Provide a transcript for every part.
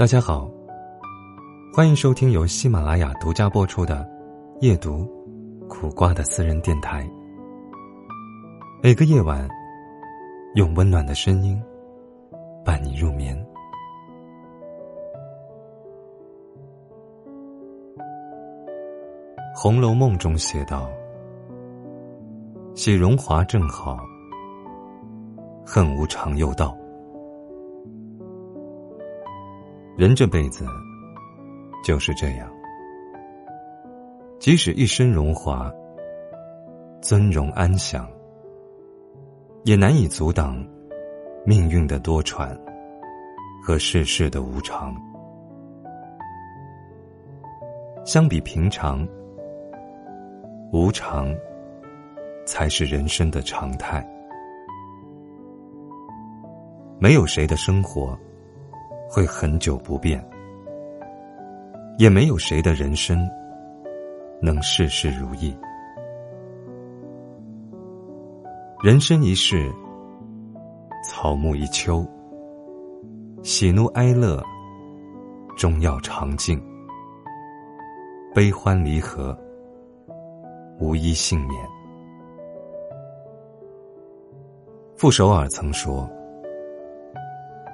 大家好，欢迎收听由喜马拉雅独家播出的《夜读苦瓜》的私人电台。每个夜晚，用温暖的声音伴你入眠。《红楼梦》中写道：“喜荣华正好，恨无常又到。”人这辈子就是这样，即使一身荣华、尊荣安详，也难以阻挡命运的多舛和世事的无常。相比平常，无常才是人生的常态。没有谁的生活。会很久不变，也没有谁的人生能事事如意。人生一世，草木一秋，喜怒哀乐终要尝尽，悲欢离合无一幸免。傅首尔曾说。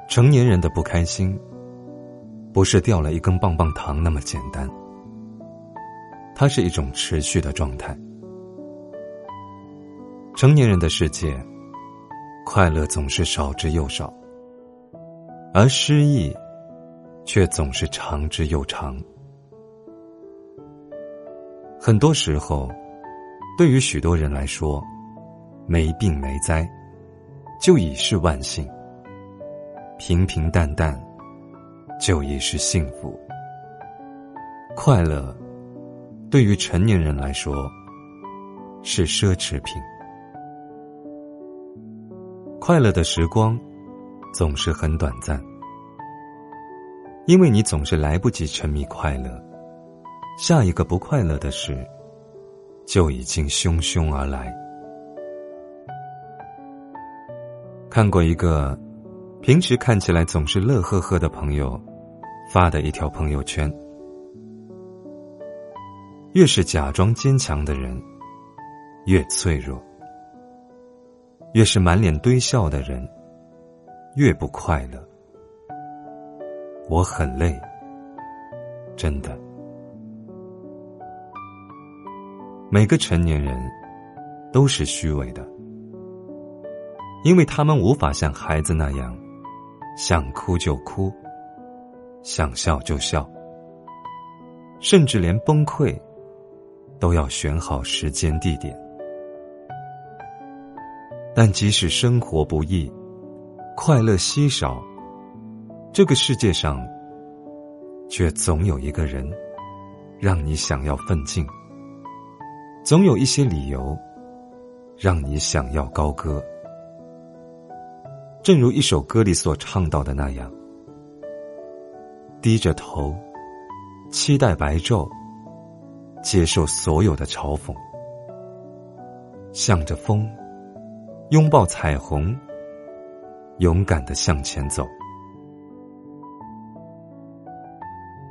成年人的不开心，不是掉了一根棒棒糖那么简单，它是一种持续的状态。成年人的世界，快乐总是少之又少，而失意，却总是长之又长。很多时候，对于许多人来说，没病没灾，就已是万幸。平平淡淡，就已是幸福。快乐，对于成年人来说，是奢侈品。快乐的时光，总是很短暂，因为你总是来不及沉迷快乐，下一个不快乐的事，就已经汹汹而来。看过一个。平时看起来总是乐呵呵的朋友，发的一条朋友圈：越是假装坚强的人，越脆弱；越是满脸堆笑的人，越不快乐。我很累，真的。每个成年人都是虚伪的，因为他们无法像孩子那样。想哭就哭，想笑就笑，甚至连崩溃都要选好时间地点。但即使生活不易，快乐稀少，这个世界上却总有一个人让你想要奋进，总有一些理由让你想要高歌。正如一首歌里所唱到的那样，低着头，期待白昼，接受所有的嘲讽，向着风，拥抱彩虹，勇敢的向前走。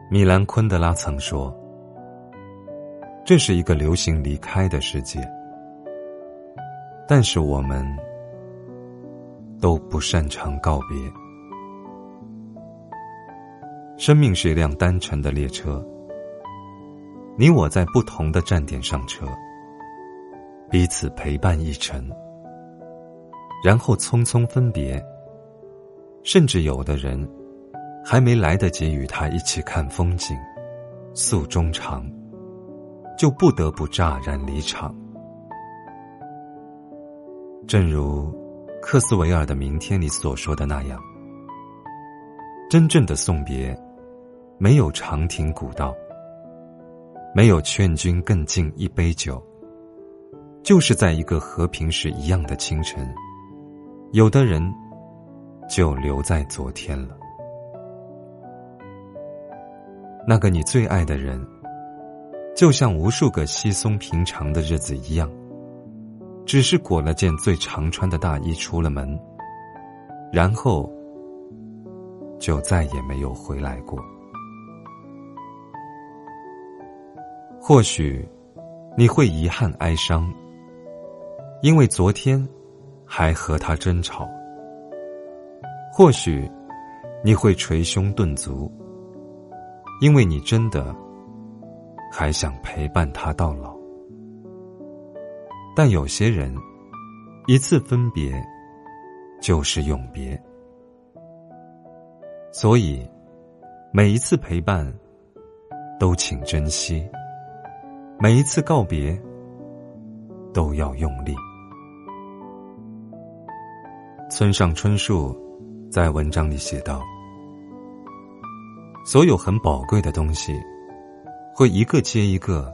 米兰昆德拉曾说：“这是一个流行离开的世界，但是我们。”都不擅长告别。生命是一辆单程的列车，你我在不同的站点上车，彼此陪伴一程，然后匆匆分别。甚至有的人，还没来得及与他一起看风景、诉衷肠，就不得不乍然离场。正如。克斯维尔的《明天》里所说的那样，真正的送别，没有长亭古道，没有劝君更尽一杯酒，就是在一个和平时一样的清晨，有的人就留在昨天了。那个你最爱的人，就像无数个稀松平常的日子一样。只是裹了件最常穿的大衣出了门，然后就再也没有回来过。或许你会遗憾哀伤，因为昨天还和他争吵；或许你会捶胸顿足，因为你真的还想陪伴他到老。但有些人，一次分别就是永别，所以每一次陪伴都请珍惜，每一次告别都要用力。村上春树在文章里写道：“所有很宝贵的东西，会一个接一个，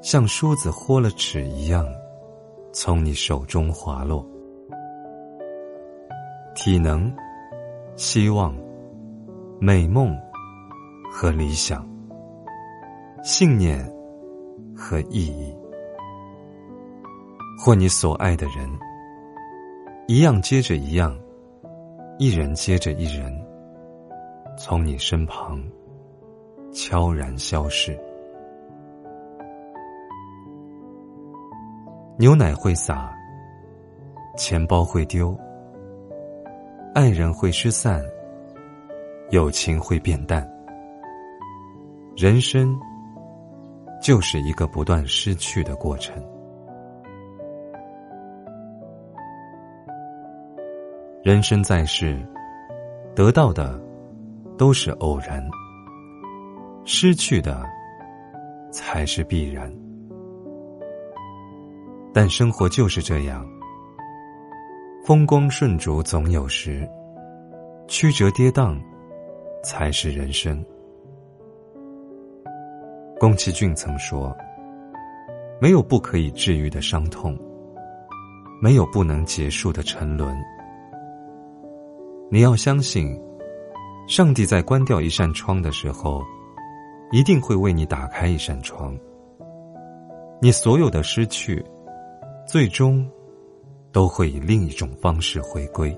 像梳子豁了齿一样。”从你手中滑落，体能、希望、美梦和理想、信念和意义，或你所爱的人，一样接着一样，一人接着一人，从你身旁悄然消逝。牛奶会洒，钱包会丢，爱人会失散，友情会变淡。人生就是一个不断失去的过程。人生在世，得到的都是偶然，失去的才是必然。但生活就是这样，风光顺逐总有时，曲折跌宕才是人生。宫崎骏曾说：“没有不可以治愈的伤痛，没有不能结束的沉沦。你要相信，上帝在关掉一扇窗的时候，一定会为你打开一扇窗。你所有的失去。”最终，都会以另一种方式回归。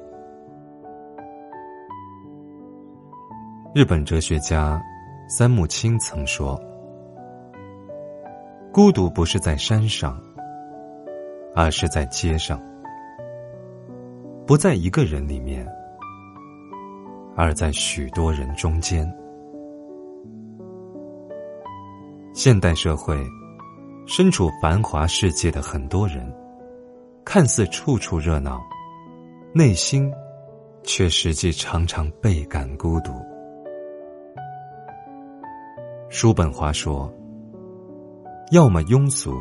日本哲学家三木清曾说：“孤独不是在山上，而是在街上；不在一个人里面，而在许多人中间。”现代社会。身处繁华世界的很多人，看似处处热闹，内心却实际常常倍感孤独。叔本华说：“要么庸俗，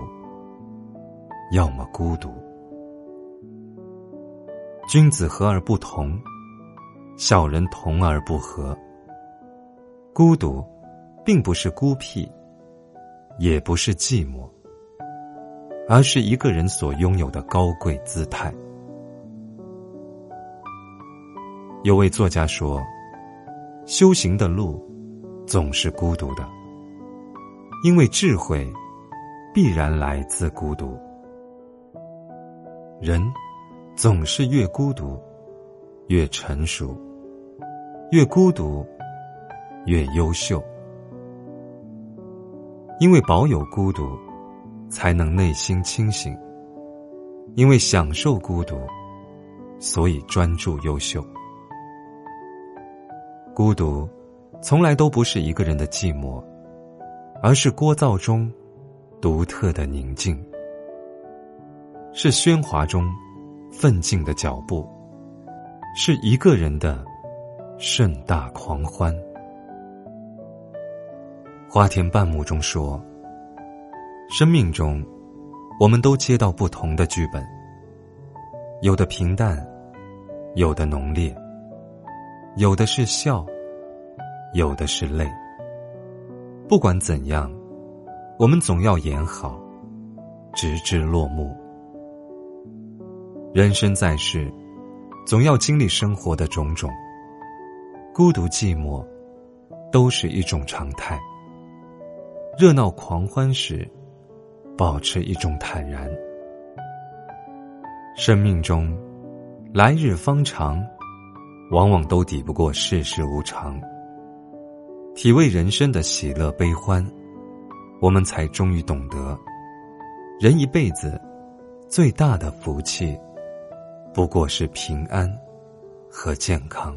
要么孤独。君子和而不同，小人同而不和。孤独，并不是孤僻，也不是寂寞。”而是一个人所拥有的高贵姿态。有位作家说：“修行的路总是孤独的，因为智慧必然来自孤独。人总是越孤独越成熟，越孤独越优秀，因为保有孤独。”才能内心清醒，因为享受孤独，所以专注优秀。孤独，从来都不是一个人的寂寞，而是聒噪中独特的宁静，是喧哗中奋进的脚步，是一个人的盛大狂欢。花田半亩中说。生命中，我们都接到不同的剧本，有的平淡，有的浓烈，有的是笑，有的是泪。不管怎样，我们总要演好，直至落幕。人生在世，总要经历生活的种种，孤独寂寞，都是一种常态。热闹狂欢时。保持一种坦然。生命中，来日方长，往往都抵不过世事无常。体味人生的喜乐悲欢，我们才终于懂得，人一辈子最大的福气，不过是平安和健康。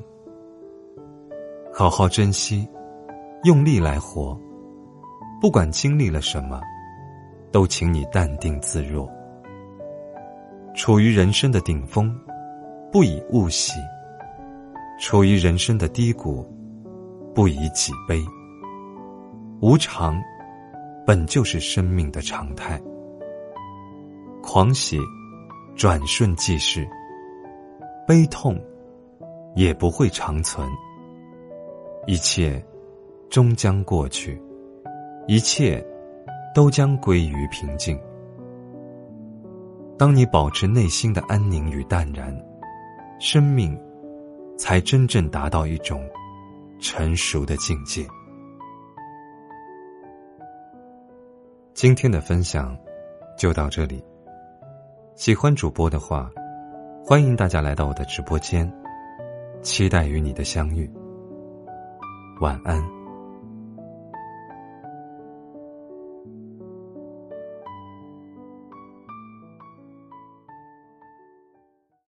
好好珍惜，用力来活。不管经历了什么，都请你淡定自若。处于人生的顶峰，不以物喜；处于人生的低谷，不以己悲。无常，本就是生命的常态。狂喜，转瞬即逝；悲痛，也不会长存。一切，终将过去。一切，都将归于平静。当你保持内心的安宁与淡然，生命才真正达到一种成熟的境界。今天的分享就到这里。喜欢主播的话，欢迎大家来到我的直播间，期待与你的相遇。晚安。